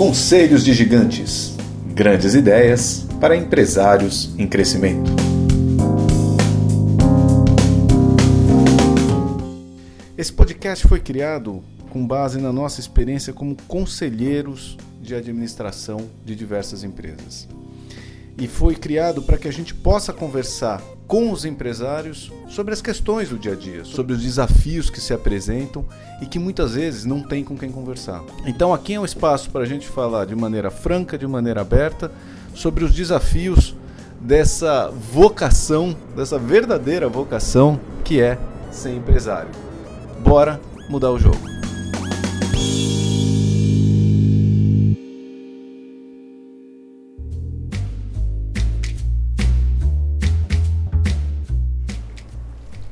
Conselhos de Gigantes Grandes ideias para empresários em crescimento. Esse podcast foi criado com base na nossa experiência como conselheiros de administração de diversas empresas. E foi criado para que a gente possa conversar com os empresários sobre as questões do dia a dia, sobre os desafios que se apresentam e que muitas vezes não tem com quem conversar. Então aqui é um espaço para a gente falar de maneira franca, de maneira aberta, sobre os desafios dessa vocação, dessa verdadeira vocação que é ser empresário. Bora mudar o jogo.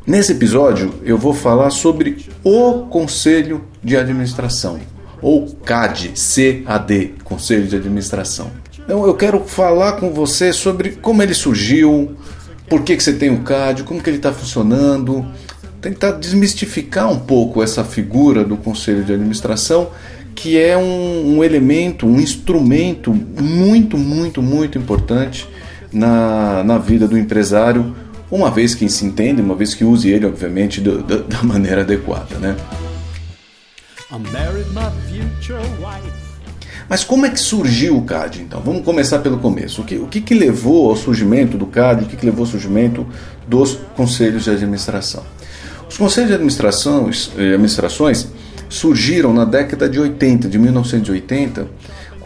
Nesse episódio eu vou falar sobre o Conselho de Administração, ou CAD, CAD, Conselho de Administração. Então eu quero falar com você sobre como ele surgiu, por que, que você tem o CAD, como que ele está funcionando, tentar desmistificar um pouco essa figura do Conselho de Administração, que é um, um elemento, um instrumento muito, muito, muito importante na, na vida do empresário uma vez que se entende, uma vez que use ele, obviamente, do, do, da maneira adequada. Né? Mas como é que surgiu o CAD então? Vamos começar pelo começo. O que, o que, que levou ao surgimento do CAD? O que, que levou ao surgimento dos conselhos de administração? Os conselhos de administrações, eh, administrações surgiram na década de 80, de 1980,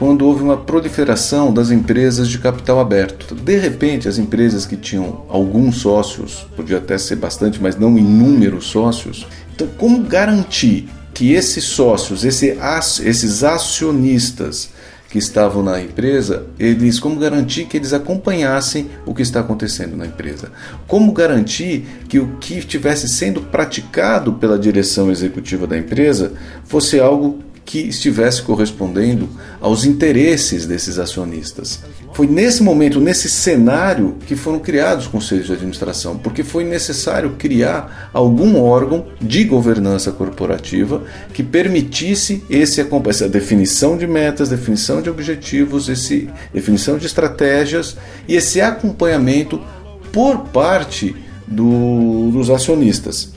quando houve uma proliferação das empresas de capital aberto. De repente, as empresas que tinham alguns sócios, podia até ser bastante, mas não inúmeros sócios. Então, como garantir que esses sócios, esses acionistas que estavam na empresa, eles como garantir que eles acompanhassem o que está acontecendo na empresa? Como garantir que o que estivesse sendo praticado pela direção executiva da empresa fosse algo que estivesse correspondendo aos interesses desses acionistas. Foi nesse momento, nesse cenário, que foram criados os conselhos de administração, porque foi necessário criar algum órgão de governança corporativa que permitisse esse, essa definição de metas, definição de objetivos, esse, definição de estratégias e esse acompanhamento por parte do, dos acionistas.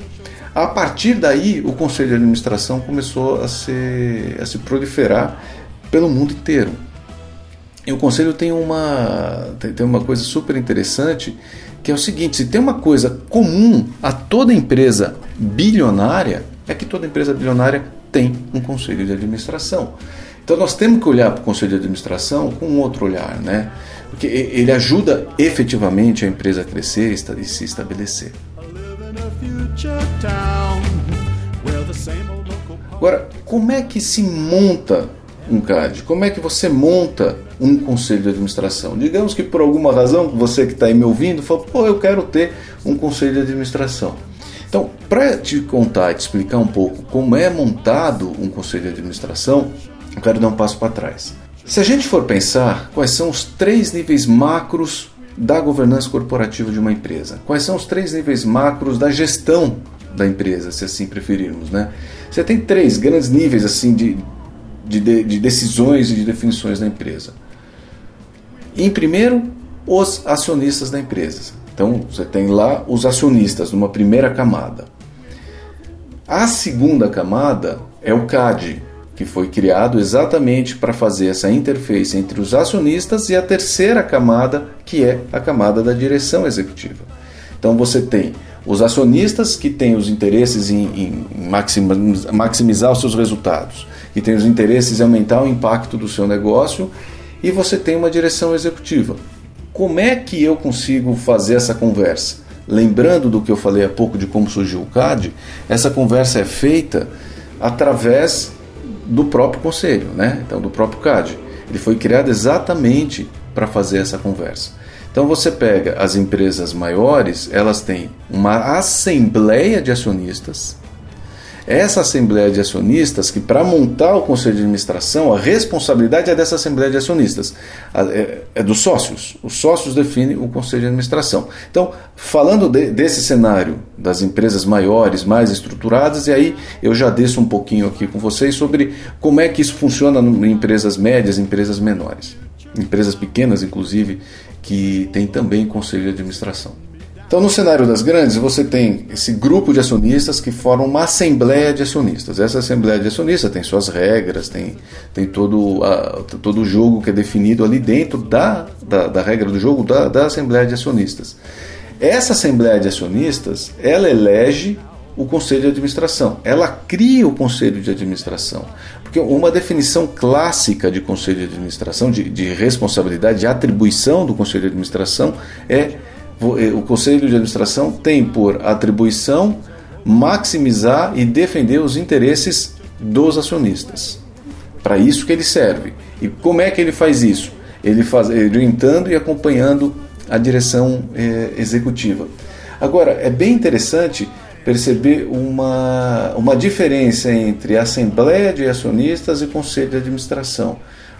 A partir daí, o conselho de administração começou a, ser, a se proliferar pelo mundo inteiro. E o conselho tem uma, tem uma coisa super interessante, que é o seguinte: se tem uma coisa comum a toda empresa bilionária, é que toda empresa bilionária tem um conselho de administração. Então nós temos que olhar para o conselho de administração com um outro olhar, né? Porque ele ajuda efetivamente a empresa a crescer e se estabelecer. Agora, como é que se monta um CAD? Como é que você monta um conselho de administração? Digamos que por alguma razão, você que está aí me ouvindo, fala, pô, eu quero ter um conselho de administração. Então, para te contar e te explicar um pouco como é montado um conselho de administração, eu quero dar um passo para trás. Se a gente for pensar quais são os três níveis macros da governança corporativa de uma empresa. Quais são os três níveis macros da gestão da empresa, se assim preferirmos, né? Você tem três grandes níveis assim de, de, de decisões e de definições da empresa. Em primeiro, os acionistas da empresa. Então, você tem lá os acionistas numa primeira camada. A segunda camada é o CAD, que foi criado exatamente para fazer essa interface entre os acionistas e a terceira camada, que é a camada da direção executiva. Então você tem os acionistas que têm os interesses em, em maximizar os seus resultados, que têm os interesses em aumentar o impacto do seu negócio, e você tem uma direção executiva. Como é que eu consigo fazer essa conversa? Lembrando do que eu falei há pouco de como surgiu o CAD, essa conversa é feita através do próprio conselho, né? então do próprio CAD. Ele foi criado exatamente para fazer essa conversa. Então você pega as empresas maiores, elas têm uma assembleia de acionistas. Essa assembleia de acionistas, que para montar o conselho de administração, a responsabilidade é dessa assembleia de acionistas, é, é dos sócios. Os sócios definem o conselho de administração. Então, falando de, desse cenário das empresas maiores, mais estruturadas, e aí eu já desço um pouquinho aqui com vocês sobre como é que isso funciona em empresas médias, empresas menores, empresas pequenas, inclusive, que tem também conselho de administração. Então, no cenário das grandes, você tem esse grupo de acionistas que formam uma assembleia de acionistas. Essa assembleia de acionistas tem suas regras, tem, tem todo, a, todo o jogo que é definido ali dentro da, da, da regra do jogo da, da assembleia de acionistas. Essa assembleia de acionistas, ela elege o conselho de administração. Ela cria o conselho de administração. Porque uma definição clássica de conselho de administração, de, de responsabilidade, de atribuição do conselho de administração é o conselho de administração tem por atribuição maximizar e defender os interesses dos acionistas. Para isso que ele serve. E como é que ele faz isso? Ele faz orientando e acompanhando a direção eh, executiva. Agora, é bem interessante perceber uma, uma diferença entre assembleia de acionistas e conselho de administração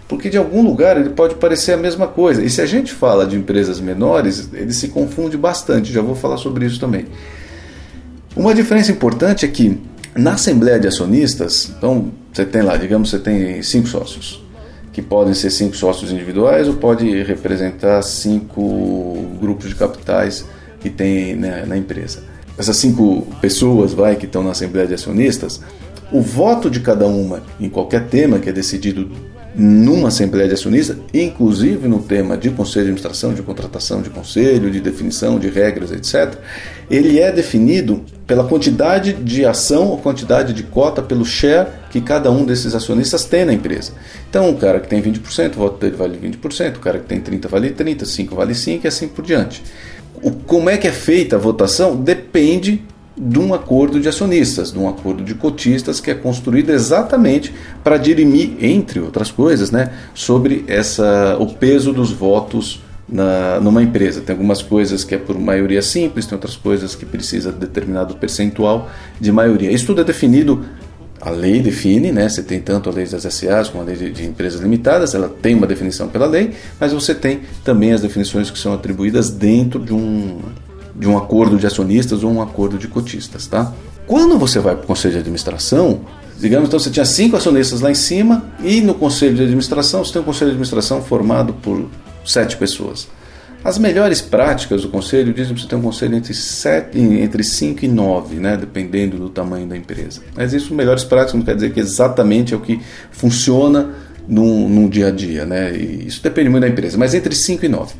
porque de algum lugar ele pode parecer a mesma coisa. E se a gente fala de empresas menores, ele se confunde bastante, já vou falar sobre isso também. Uma diferença importante é que na assembleia de acionistas, então você tem lá, digamos, você tem cinco sócios, que podem ser cinco sócios individuais ou pode representar cinco grupos de capitais que tem né, na empresa. Essas cinco pessoas, vai, que estão na assembleia de acionistas, o voto de cada uma em qualquer tema que é decidido numa Assembleia de Acionistas, inclusive no tema de conselho de administração, de contratação de conselho, de definição de regras, etc., ele é definido pela quantidade de ação ou quantidade de cota pelo share que cada um desses acionistas tem na empresa. Então, o cara que tem 20%, o voto dele vale 20%, o cara que tem 30% vale 30%, 5% vale 5% e assim por diante. O, como é que é feita a votação depende de um acordo de acionistas, de um acordo de cotistas que é construído exatamente para dirimir, entre outras coisas, né, sobre essa, o peso dos votos na, numa empresa. Tem algumas coisas que é por maioria simples, tem outras coisas que precisa de determinado percentual de maioria. Isso tudo é definido, a lei define, né? Você tem tanto a lei das SAs como a lei de, de empresas limitadas, ela tem uma definição pela lei, mas você tem também as definições que são atribuídas dentro de um, de um acordo de acionistas ou um acordo de cotistas, tá? Quando você vai para o conselho de administração, digamos então você tinha cinco acionistas lá em cima e no conselho de administração você tem um conselho de administração formado por sete pessoas. As melhores práticas do conselho dizem que você tem um conselho entre, sete, entre 5 e 9, né, dependendo do tamanho da empresa. Mas isso, melhores práticas, não quer dizer que exatamente é o que funciona no, no dia a dia. Né? E isso depende muito da empresa, mas entre 5 e 9.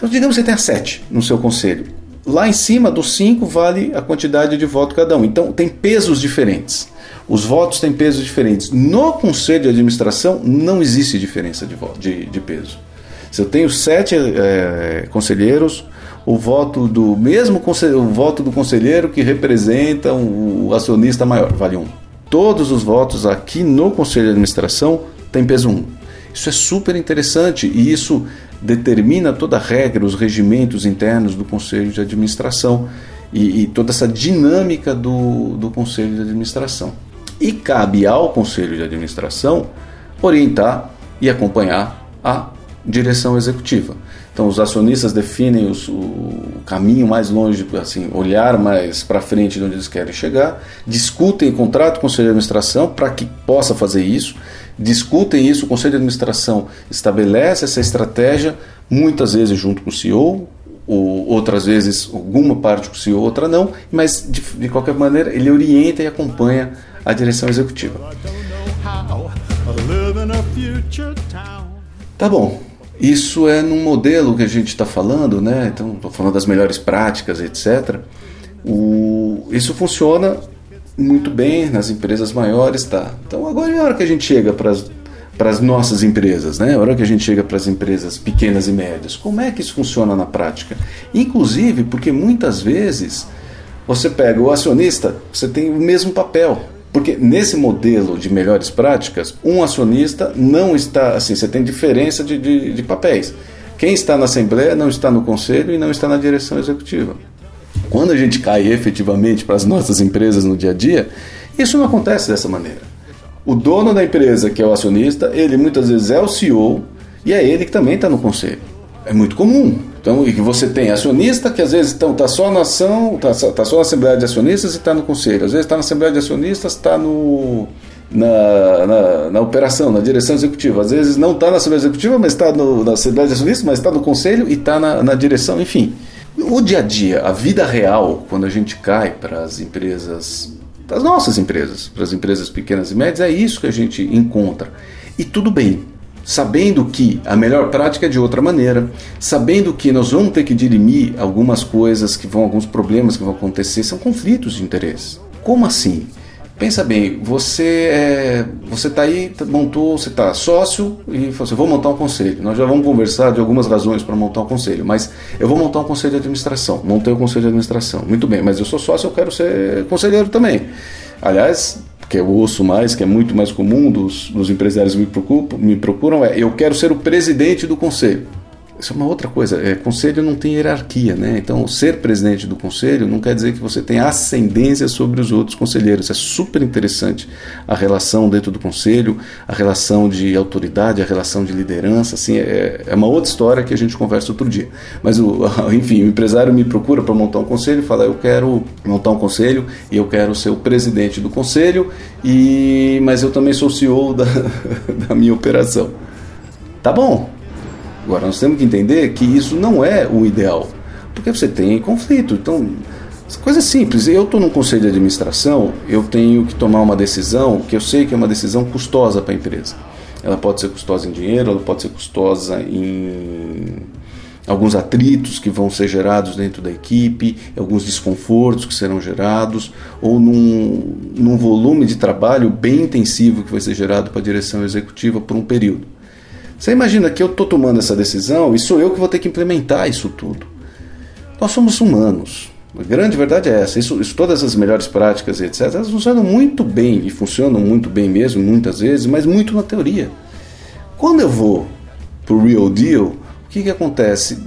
Então, digamos que você tenha 7 no seu conselho. Lá em cima dos 5 vale a quantidade de voto cada um. Então, tem pesos diferentes. Os votos têm pesos diferentes. No conselho de administração não existe diferença de, voto, de, de peso. Se eu tenho sete é, conselheiros, o voto do mesmo o voto do conselheiro que representa o acionista maior vale um. Todos os votos aqui no conselho de administração têm peso 1. Um. Isso é super interessante e isso determina toda a regra, os regimentos internos do conselho de administração e, e toda essa dinâmica do, do conselho de administração. E cabe ao conselho de administração orientar e acompanhar a direção executiva. Então, os acionistas definem os, o caminho mais longe, assim, olhar mais para frente de onde eles querem chegar, discutem contrato com o conselho de administração para que possa fazer isso, discutem isso, o conselho de administração estabelece essa estratégia, muitas vezes junto com o CEO, ou outras vezes alguma parte com o CEO, outra não, mas de, de qualquer maneira ele orienta e acompanha a direção executiva. Tá bom, isso é num modelo que a gente está falando, né? Então, estou falando das melhores práticas, etc. O, isso funciona muito bem nas empresas maiores, tá? Então, agora é a hora que a gente chega para as nossas empresas, né? A hora que a gente chega para as empresas pequenas e médias. Como é que isso funciona na prática? Inclusive, porque muitas vezes você pega o acionista, você tem o mesmo papel. Porque nesse modelo de melhores práticas, um acionista não está assim, você tem diferença de, de, de papéis. Quem está na Assembleia não está no Conselho e não está na direção executiva. Quando a gente cai efetivamente para as nossas empresas no dia a dia, Isso não acontece dessa maneira. O dono da empresa, que é o acionista, ele muitas vezes é o CEO e é ele que também está no conselho. É muito comum. Então, e que você tem acionista que às vezes está tá só na ação, está tá só na Assembleia de Acionistas e está no conselho. Às vezes está na Assembleia de Acionistas, está no, na, na, na, operação, na direção executiva. Às vezes não está na Assembleia Executiva, mas está na Assembleia de Acionistas, mas está no conselho e está na, na direção, enfim. O dia a dia, a vida real, quando a gente cai para as empresas, as nossas empresas, para as empresas pequenas e médias, é isso que a gente encontra. E tudo bem, sabendo que a melhor prática é de outra maneira, sabendo que nós vamos ter que dirimir algumas coisas que vão, alguns problemas que vão acontecer, são conflitos de interesse. Como assim? Pensa bem, você é, você está aí, montou, você está sócio e falou assim, vou montar um conselho. Nós já vamos conversar de algumas razões para montar um conselho, mas eu vou montar um conselho de administração. Montei o um conselho de administração, muito bem, mas eu sou sócio, eu quero ser conselheiro também. Aliás, que eu ouço mais, que é muito mais comum dos, dos empresários me procuram, me procuram é eu quero ser o presidente do conselho. Isso é uma outra coisa. É, conselho não tem hierarquia, né? Então, ser presidente do conselho não quer dizer que você tem ascendência sobre os outros conselheiros. É super interessante a relação dentro do conselho, a relação de autoridade, a relação de liderança. Assim, é, é uma outra história que a gente conversa outro dia. Mas, o, enfim, o empresário me procura para montar um conselho e fala: Eu quero montar um conselho e eu quero ser o presidente do conselho, e mas eu também sou CEO da, da minha operação. Tá bom, Agora, nós temos que entender que isso não é o ideal, porque você tem conflito. Então, coisa simples. Eu estou num conselho de administração, eu tenho que tomar uma decisão que eu sei que é uma decisão custosa para a empresa. Ela pode ser custosa em dinheiro, ela pode ser custosa em alguns atritos que vão ser gerados dentro da equipe, alguns desconfortos que serão gerados, ou num, num volume de trabalho bem intensivo que vai ser gerado para a direção executiva por um período. Você imagina que eu estou tomando essa decisão e sou eu que vou ter que implementar isso tudo. Nós somos humanos. A grande verdade é essa. Isso, isso, todas as melhores práticas, etc., elas funcionam muito bem e funcionam muito bem mesmo, muitas vezes, mas muito na teoria. Quando eu vou para o real deal, o que, que acontece?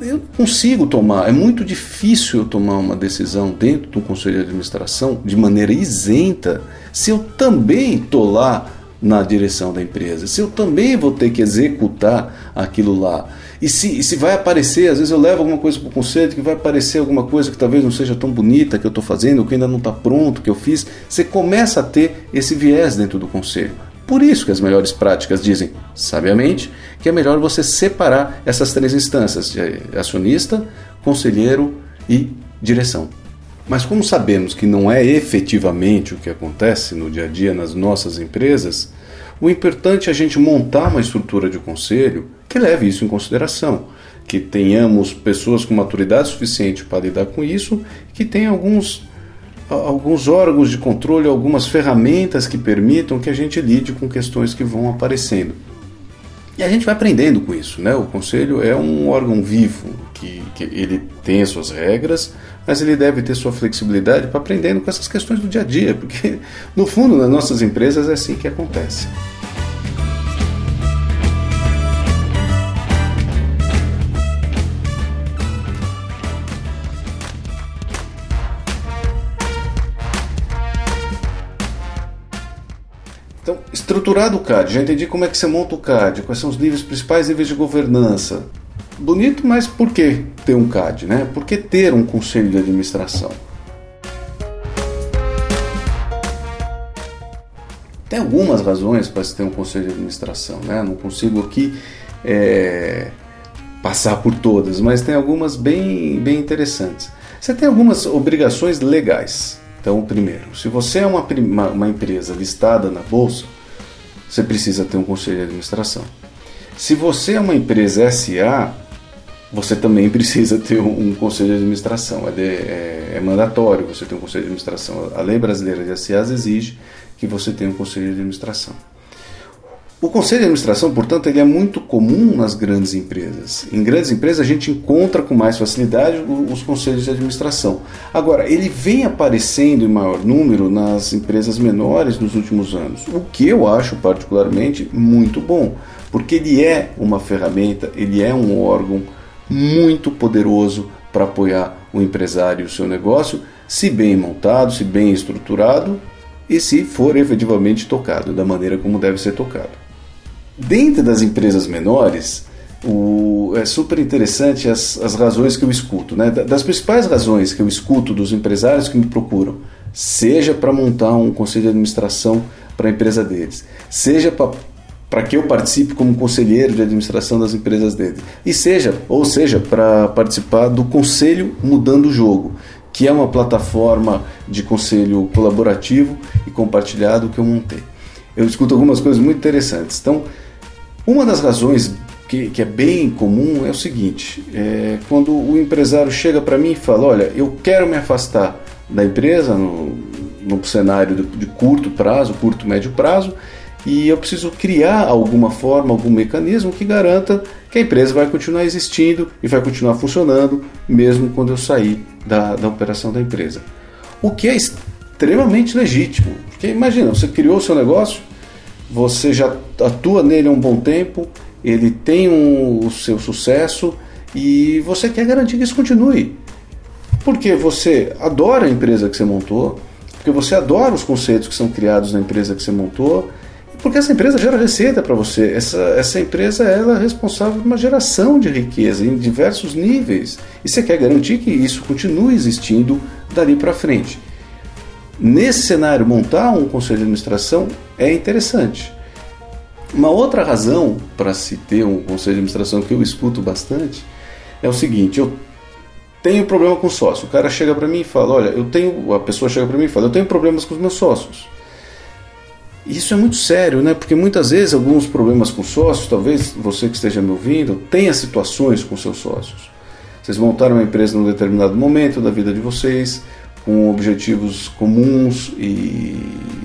Eu consigo tomar, é muito difícil eu tomar uma decisão dentro do conselho de administração de maneira isenta se eu também estou lá na direção da empresa, se eu também vou ter que executar aquilo lá. E se, e se vai aparecer, às vezes eu levo alguma coisa para o conselho que vai aparecer alguma coisa que talvez não seja tão bonita que eu estou fazendo, que ainda não está pronto, que eu fiz, você começa a ter esse viés dentro do conselho. Por isso que as melhores práticas dizem, sabiamente, que é melhor você separar essas três instâncias, de acionista, conselheiro e direção. Mas como sabemos que não é efetivamente o que acontece no dia a dia nas nossas empresas, o importante é a gente montar uma estrutura de conselho que leve isso em consideração, que tenhamos pessoas com maturidade suficiente para lidar com isso, que tenha alguns alguns órgãos de controle, algumas ferramentas que permitam que a gente lide com questões que vão aparecendo. E a gente vai aprendendo com isso, né? O conselho é um órgão vivo, que, que ele tem as suas regras, mas ele deve ter sua flexibilidade para aprendendo com essas questões do dia a dia, porque no fundo nas nossas empresas é assim que acontece. Estruturado o CAD, já entendi como é que você monta o CAD, quais são os níveis principais níveis de governança, bonito, mas por que ter um CAD? Né? Por que ter um conselho de administração? Tem algumas razões para se ter um conselho de administração, né? Não consigo aqui é, passar por todas, mas tem algumas bem, bem interessantes. Você tem algumas obrigações legais. Então, primeiro, se você é uma, uma, uma empresa listada na bolsa, você precisa ter um conselho de administração. Se você é uma empresa SA, você também precisa ter um, um conselho de administração. É, de, é, é, mandatório você ter um conselho de administração. A lei brasileira de SAs exige que você tenha um conselho de administração. O conselho de administração, portanto, ele é muito comum nas grandes empresas. Em grandes empresas a gente encontra com mais facilidade os conselhos de administração. Agora, ele vem aparecendo em maior número nas empresas menores nos últimos anos, o que eu acho particularmente muito bom, porque ele é uma ferramenta, ele é um órgão muito poderoso para apoiar o empresário e o seu negócio, se bem montado, se bem estruturado e se for efetivamente tocado da maneira como deve ser tocado. Dentro das empresas menores, o, é super interessante as, as razões que eu escuto. Né? Das principais razões que eu escuto dos empresários que me procuram, seja para montar um conselho de administração para a empresa deles, seja para que eu participe como conselheiro de administração das empresas deles, e seja, ou seja, para participar do conselho mudando o jogo, que é uma plataforma de conselho colaborativo e compartilhado que eu montei. Eu escuto algumas coisas muito interessantes. Então, uma das razões que, que é bem comum é o seguinte: é, quando o empresário chega para mim e fala, olha, eu quero me afastar da empresa no, no cenário de, de curto prazo, curto médio prazo, e eu preciso criar alguma forma, algum mecanismo que garanta que a empresa vai continuar existindo e vai continuar funcionando mesmo quando eu sair da, da operação da empresa. O que é extremamente legítimo. Porque imagina, você criou o seu negócio, você já atua nele há um bom tempo, ele tem um, o seu sucesso e você quer garantir que isso continue. Porque você adora a empresa que você montou, porque você adora os conceitos que são criados na empresa que você montou, porque essa empresa gera receita para você. Essa, essa empresa ela é responsável por uma geração de riqueza em diversos níveis. E você quer garantir que isso continue existindo dali para frente. Nesse cenário, montar um conselho de administração é interessante. Uma outra razão para se ter um conselho de administração que eu escuto bastante é o seguinte: eu tenho problema com sócio. O cara chega para mim e fala: Olha, eu tenho. A pessoa chega para mim e fala: Eu tenho problemas com os meus sócios. Isso é muito sério, né? Porque muitas vezes alguns problemas com sócios, talvez você que esteja me ouvindo, tenha situações com seus sócios. Vocês montaram uma empresa num determinado momento da vida de vocês, com objetivos comuns e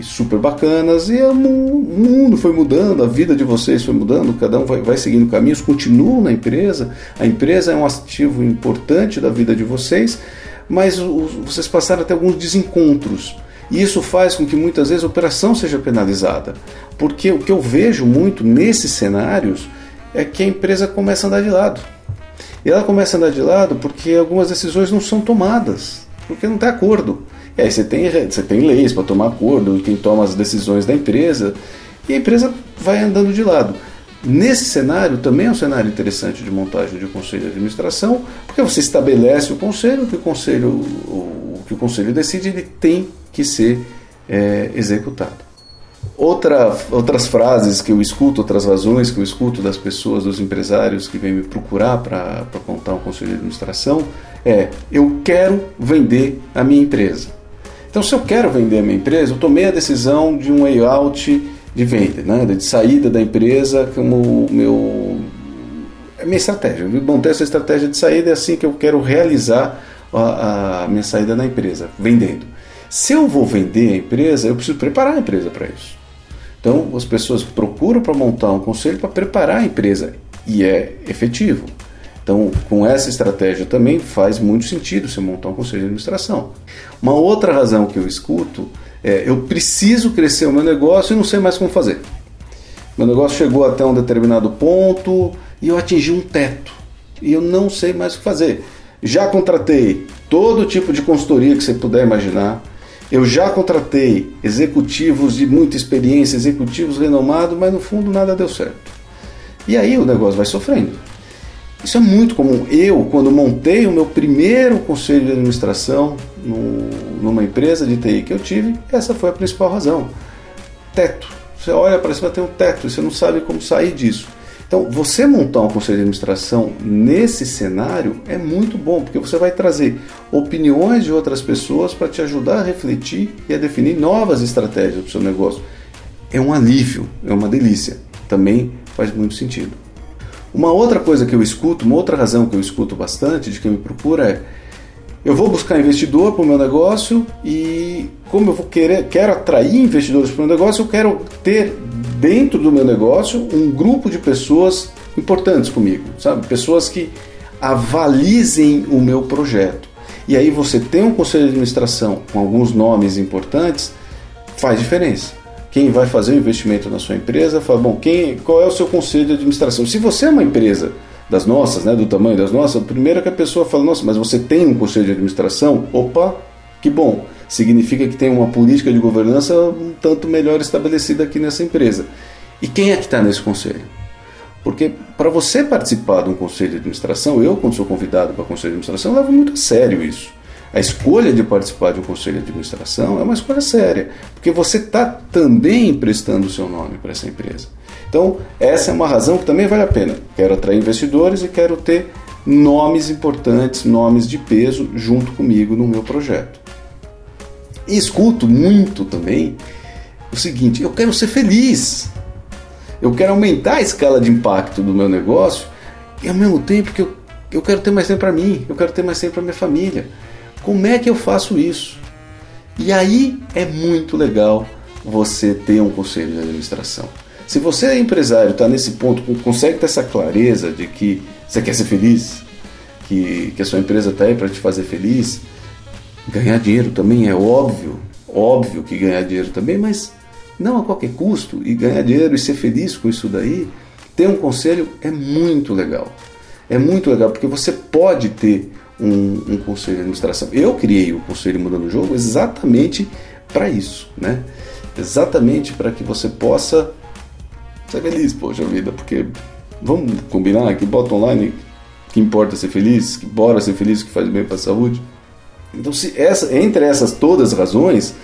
super bacanas, e o mundo foi mudando, a vida de vocês foi mudando, cada um vai, vai seguindo caminhos, continuam na empresa, a empresa é um ativo importante da vida de vocês, mas vocês passaram até alguns desencontros. E isso faz com que muitas vezes a operação seja penalizada. Porque o que eu vejo muito nesses cenários é que a empresa começa a andar de lado. E ela começa a andar de lado porque algumas decisões não são tomadas porque não tem acordo. E aí você tem, você tem leis para tomar acordo, quem toma as decisões da empresa, e a empresa vai andando de lado. Nesse cenário, também é um cenário interessante de montagem de um conselho de administração, porque você estabelece o conselho, que o conselho, o, que o conselho decide, ele tem que ser é, executado. Outra, outras frases que eu escuto, outras razões que eu escuto das pessoas, dos empresários que vêm me procurar para contar um conselho de administração é: eu quero vender a minha empresa. Então, se eu quero vender a minha empresa, eu tomei a decisão de um layout de venda, né, de saída da empresa como meu é minha estratégia. Eu montei essa estratégia de saída é assim que eu quero realizar a, a minha saída da empresa, vendendo. Se eu vou vender a empresa, eu preciso preparar a empresa para isso. Então, as pessoas procuram para montar um conselho para preparar a empresa e é efetivo. Então, com essa estratégia também faz muito sentido você montar um conselho de administração. Uma outra razão que eu escuto é: eu preciso crescer o meu negócio e não sei mais como fazer. Meu negócio chegou até um determinado ponto e eu atingi um teto e eu não sei mais o que fazer. Já contratei todo tipo de consultoria que você puder imaginar. Eu já contratei executivos de muita experiência, executivos renomados, mas no fundo nada deu certo. E aí o negócio vai sofrendo. Isso é muito comum. Eu, quando montei o meu primeiro conselho de administração no, numa empresa de TI que eu tive, essa foi a principal razão. Teto. Você olha para cima, tem um teto e você não sabe como sair disso. Então, você montar um conselho de administração nesse cenário é muito bom, porque você vai trazer opiniões de outras pessoas para te ajudar a refletir e a definir novas estratégias para o seu negócio. É um alívio, é uma delícia. Também faz muito sentido. Uma outra coisa que eu escuto, uma outra razão que eu escuto bastante de quem me procura é eu vou buscar investidor para o meu negócio e como eu vou querer, quero atrair investidores para o meu negócio, eu quero ter dentro do meu negócio um grupo de pessoas importantes comigo, sabe? Pessoas que avalizem o meu projeto. E aí você tem um conselho de administração com alguns nomes importantes, faz diferença quem vai fazer o investimento na sua empresa, fala, bom, quem, qual é o seu conselho de administração? Se você é uma empresa das nossas, né, do tamanho das nossas, primeiro que a pessoa fala, nossa, mas você tem um conselho de administração? Opa, que bom. Significa que tem uma política de governança um tanto melhor estabelecida aqui nessa empresa. E quem é que está nesse conselho? Porque para você participar de um conselho de administração, eu, quando sou convidado para conselho de administração, levo muito a sério isso. A escolha de participar de um conselho de administração é uma escolha séria, porque você está também emprestando o seu nome para essa empresa. Então, essa é uma razão que também vale a pena. Quero atrair investidores e quero ter nomes importantes, nomes de peso junto comigo no meu projeto. E escuto muito também o seguinte: eu quero ser feliz. Eu quero aumentar a escala de impacto do meu negócio e ao mesmo tempo que eu, eu quero ter mais tempo para mim, eu quero ter mais tempo para minha família. Como é que eu faço isso? E aí é muito legal você ter um conselho de administração. Se você é empresário, está nesse ponto, consegue ter essa clareza de que você quer ser feliz, que, que a sua empresa está aí para te fazer feliz, ganhar dinheiro também é óbvio, óbvio que ganhar dinheiro também, mas não a qualquer custo, e ganhar dinheiro e ser feliz com isso daí, ter um conselho é muito legal. É muito legal, porque você pode ter um, um conselho de administração. Eu criei o Conselho Mudando o Jogo exatamente para isso, né? Exatamente para que você possa ser feliz, poxa vida, porque vamos combinar que bota online que importa ser feliz, que bora ser feliz, que faz bem para a saúde. Então, se essa, entre essas todas as razões,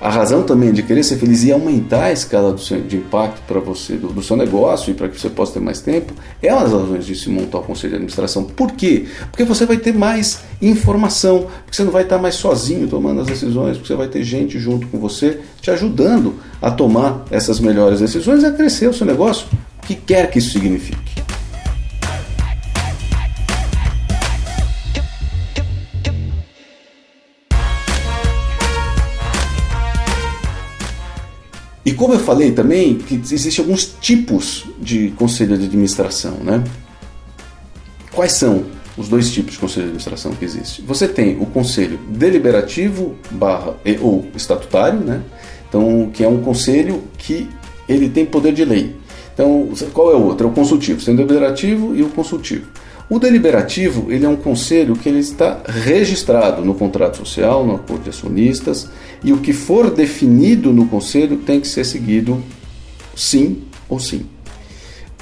a razão também de querer ser feliz e aumentar a escala seu, de impacto para você, do, do, seu negócio e para que você possa ter mais tempo, é uma das razões de se montar o conselho de administração. Por quê? Porque você vai ter mais informação, porque você não vai estar mais sozinho tomando as decisões, porque você vai ter gente junto com você te ajudando a tomar essas melhores decisões e a crescer o seu negócio, o que quer que isso signifique. E como eu falei também, que existem alguns tipos de conselho de administração, né? Quais são os dois tipos de conselho de administração que existem? Você tem o conselho deliberativo barra ou estatutário, né? Então, que é um conselho que ele tem poder de lei. Então, qual é o outro? É o consultivo. Você tem o deliberativo e o consultivo. O deliberativo ele é um conselho que ele está registrado no contrato social, no acordo de acionistas, e o que for definido no conselho tem que ser seguido sim ou sim.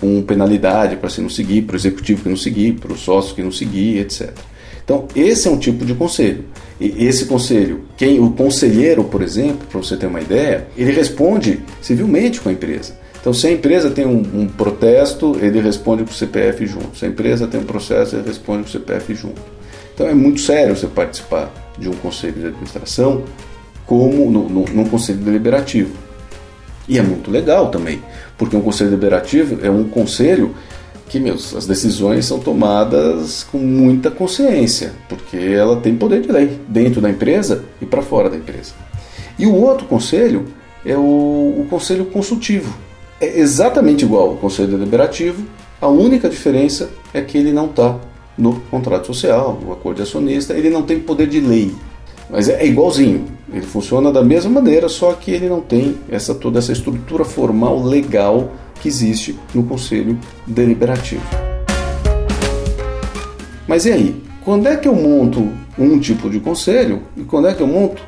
Com penalidade para se não seguir, para o executivo que não seguir, para os sócios que não seguir, etc. Então, esse é um tipo de conselho. E esse conselho, quem o conselheiro, por exemplo, para você ter uma ideia, ele responde civilmente com a empresa. Então, se a empresa tem um, um, protesto, ele responde com o CPF junto. Se a empresa tem um processo, ele responde com o CPF junto. Então, é muito sério você participar de um conselho de administração como no, no, num conselho deliberativo. E é muito legal também, porque um conselho deliberativo é um conselho que, meus, as decisões são tomadas com muita consciência, porque ela tem poder de lei dentro da empresa e para fora da empresa. E o outro conselho é o, o conselho consultivo é exatamente igual ao conselho deliberativo, a única diferença é que ele não está no contrato social, no acordo de acionista, ele não tem poder de lei. Mas é igualzinho, ele funciona da mesma maneira, só que ele não tem essa toda essa estrutura formal legal que existe no conselho deliberativo. Mas e aí? Quando é que eu monto um tipo de conselho e quando é que eu monto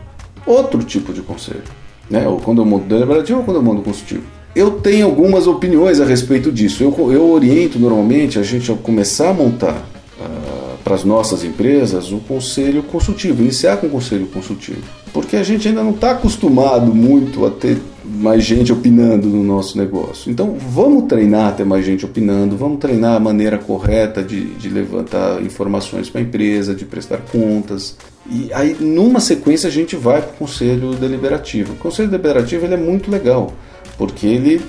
outro tipo de conselho? Né? Ou quando eu monto deliberativo ou quando eu monto consultivo? Eu tenho algumas opiniões a respeito disso. Eu, eu oriento normalmente a gente a começar a montar uh, para as nossas empresas o conselho consultivo, iniciar com o conselho consultivo. Porque a gente ainda não está acostumado muito a ter mais gente opinando no nosso negócio. Então vamos treinar a ter mais gente opinando, vamos treinar a maneira correta de, de levantar informações para a empresa, de prestar contas. E aí, numa sequência, a gente vai para o conselho deliberativo. O conselho deliberativo ele é muito legal porque ele,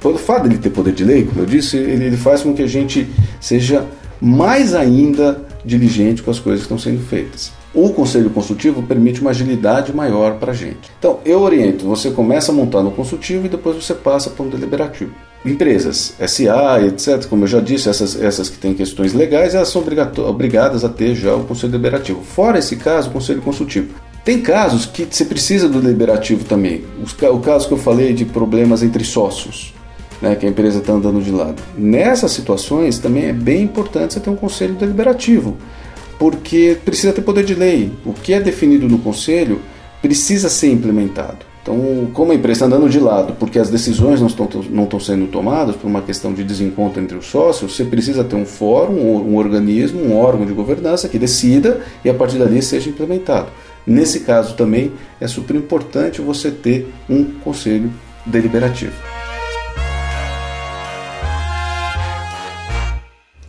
pelo fato de ele ter poder de lei, como eu disse, ele, ele faz com que a gente seja mais ainda diligente com as coisas que estão sendo feitas. O conselho consultivo permite uma agilidade maior para a gente. Então, eu oriento, você começa a montar no consultivo e depois você passa para um deliberativo. Empresas, SA, etc., como eu já disse, essas, essas que têm questões legais, elas são obrigadas a ter já o conselho deliberativo. Fora esse caso, o conselho consultivo. Tem casos que você precisa do deliberativo também. O caso que eu falei de problemas entre sócios, né, que a empresa está andando de lado. Nessas situações também é bem importante você ter um conselho deliberativo, porque precisa ter poder de lei. O que é definido no conselho precisa ser implementado. Então, como a empresa está andando de lado porque as decisões não estão, não estão sendo tomadas por uma questão de desencontro entre os sócios, você precisa ter um fórum, um organismo, um órgão de governança que decida e a partir dali seja implementado. Nesse caso também é super importante você ter um conselho deliberativo.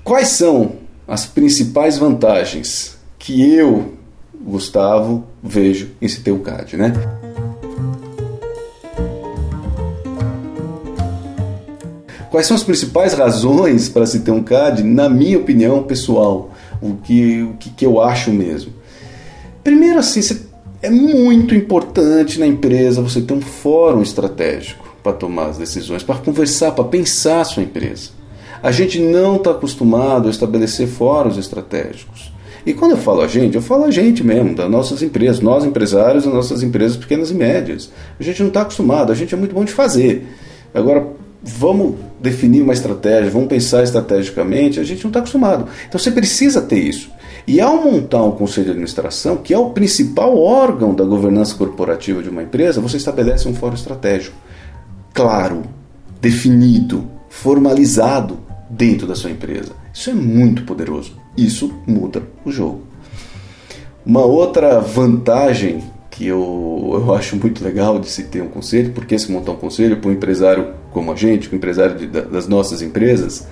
Quais são as principais vantagens que eu, Gustavo, vejo em se ter o CAD, né? Quais são as principais razões para se ter um CAD, na minha opinião pessoal? O que, o que, que eu acho mesmo? Primeiro, assim, é muito importante na empresa você ter um fórum estratégico para tomar as decisões, para conversar, para pensar a sua empresa. A gente não está acostumado a estabelecer fóruns estratégicos. E quando eu falo a gente, eu falo a gente mesmo, das nossas empresas, nós empresários das nossas empresas pequenas e médias. A gente não está acostumado, a gente é muito bom de fazer. Agora, vamos definir uma estratégia, vamos pensar estrategicamente, a gente não está acostumado. Então você precisa ter isso. E ao montar um conselho de administração, que é o principal órgão da governança corporativa de uma empresa, você estabelece um fórum estratégico claro, definido, formalizado dentro da sua empresa. Isso é muito poderoso. Isso muda o jogo. Uma outra vantagem que eu, eu acho muito legal de se ter um conselho, porque se montar um conselho para um empresário como a gente, um empresário de, das nossas empresas,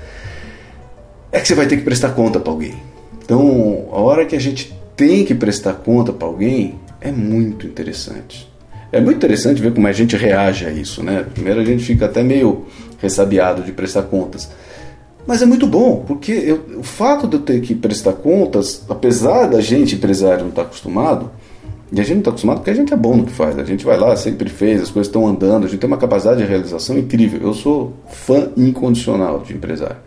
é que você vai ter que prestar conta para alguém. Então, a hora que a gente tem que prestar conta para alguém, é muito interessante. É muito interessante ver como a gente reage a isso, né? Primeiro a gente fica até meio ressabiado de prestar contas. Mas é muito bom, porque eu, o fato de eu ter que prestar contas, apesar da gente empresário não estar acostumado, e a gente não está acostumado porque a gente é bom no que faz. A gente vai lá, sempre fez, as coisas estão andando, a gente tem uma capacidade de realização incrível. Eu sou fã incondicional de empresário.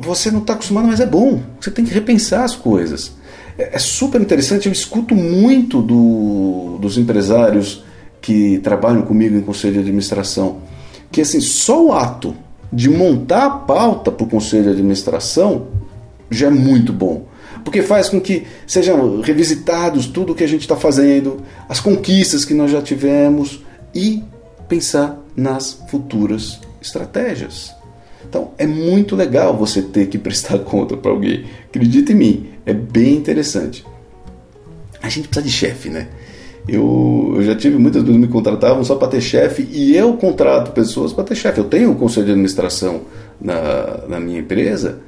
Você não está acostumado, mas é bom. Você tem que repensar as coisas. É, é super interessante, eu escuto muito do, dos empresários que trabalham comigo em conselho de administração, que assim, só o ato de montar a pauta para o conselho de administração já é muito bom porque faz com que sejam revisitados tudo o que a gente está fazendo, as conquistas que nós já tivemos e pensar nas futuras estratégias. Então é muito legal você ter que prestar conta para alguém. Acredita em mim, é bem interessante. A gente precisa de chefe, né? Eu, eu, já tive muitas vezes me contratavam só para ter chefe e eu contrato pessoas para ter chefe. Eu tenho um conselho de administração na, na minha empresa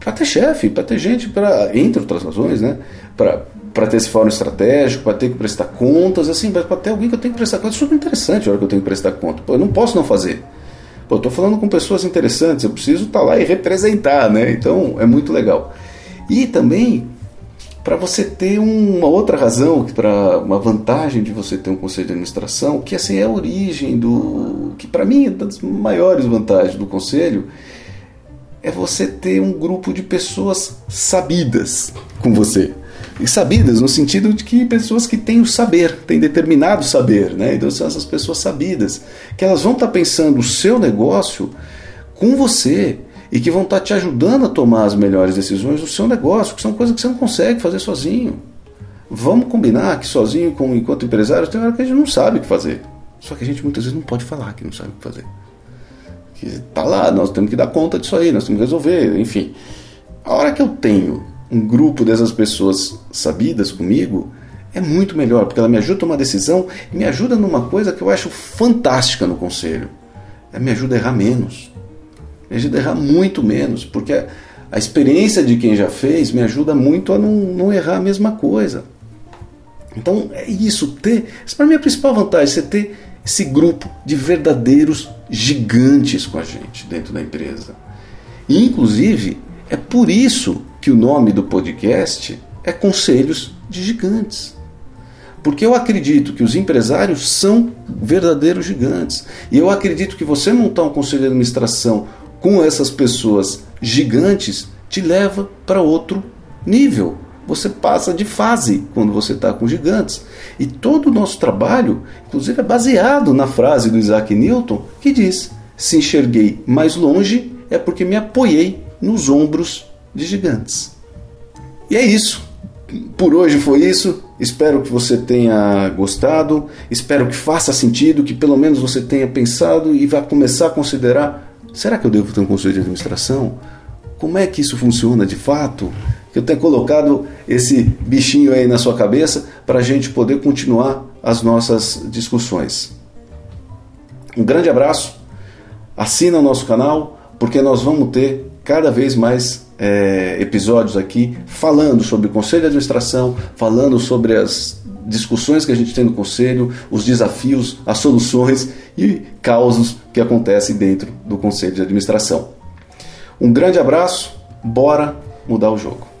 para ter chefe, para ter gente, para entre outras razões, né? Para ter esse fórum estratégico, para ter que prestar contas, assim, para ter alguém que eu tenho que prestar contas. É super interessante a hora que eu tenho que prestar conta. Pô, eu não posso não fazer. Pô, estou falando com pessoas interessantes, eu preciso estar tá lá e representar, né? Então é muito legal. E também para você ter uma outra razão, para uma vantagem de você ter um conselho de administração, que assim é a origem do que para mim é das maiores vantagens do conselho, é você ter um grupo de pessoas sabidas com você. E sabidas no sentido de que pessoas que têm o saber, têm determinado saber, né? Então são essas pessoas sabidas, que elas vão estar tá pensando o seu negócio com você e que vão estar tá te ajudando a tomar as melhores decisões do seu negócio, que são coisas que você não consegue fazer sozinho. Vamos combinar que sozinho, enquanto empresário, tem hora que a gente não sabe o que fazer. Só que a gente muitas vezes não pode falar que não sabe o que fazer que está lá, nós temos que dar conta disso aí, nós temos que resolver, enfim. A hora que eu tenho um grupo dessas pessoas sabidas comigo, é muito melhor, porque ela me ajuda a tomar decisão e me ajuda numa coisa que eu acho fantástica no conselho. Ela me ajuda a errar menos. Me ajuda a errar muito menos, porque a, experiência de quem já fez me ajuda muito a não, não errar a mesma coisa. Então é isso, ter. Para mim é a principal vantagem, você ter esse grupo de verdadeiros gigantes com a gente dentro da empresa. E, inclusive, é por isso que o nome do podcast é Conselhos de Gigantes. Porque eu acredito que os empresários são verdadeiros gigantes. E eu acredito que você montar um conselho de administração com essas pessoas gigantes te leva para outro nível você passa de fase quando você está com gigantes. E todo o nosso trabalho, inclusive, é baseado na frase do Isaac Newton que diz: Se enxerguei mais longe, é porque me apoiei nos ombros de gigantes. E é isso. Por hoje foi isso. Espero que você tenha gostado, espero que faça sentido, que pelo menos você tenha pensado e vá começar a considerar: será que eu devo ter um conselho de administração? Como é que isso funciona de fato? Que eu tenha colocado esse bichinho aí na sua cabeça para a gente poder continuar as nossas discussões. Um grande abraço, assina o nosso canal, porque nós vamos ter cada vez mais é, episódios aqui falando sobre o conselho de administração, falando sobre as discussões que a gente tem no conselho, os desafios, as soluções e causos que acontecem dentro do conselho de administração. Um grande abraço, bora mudar o jogo.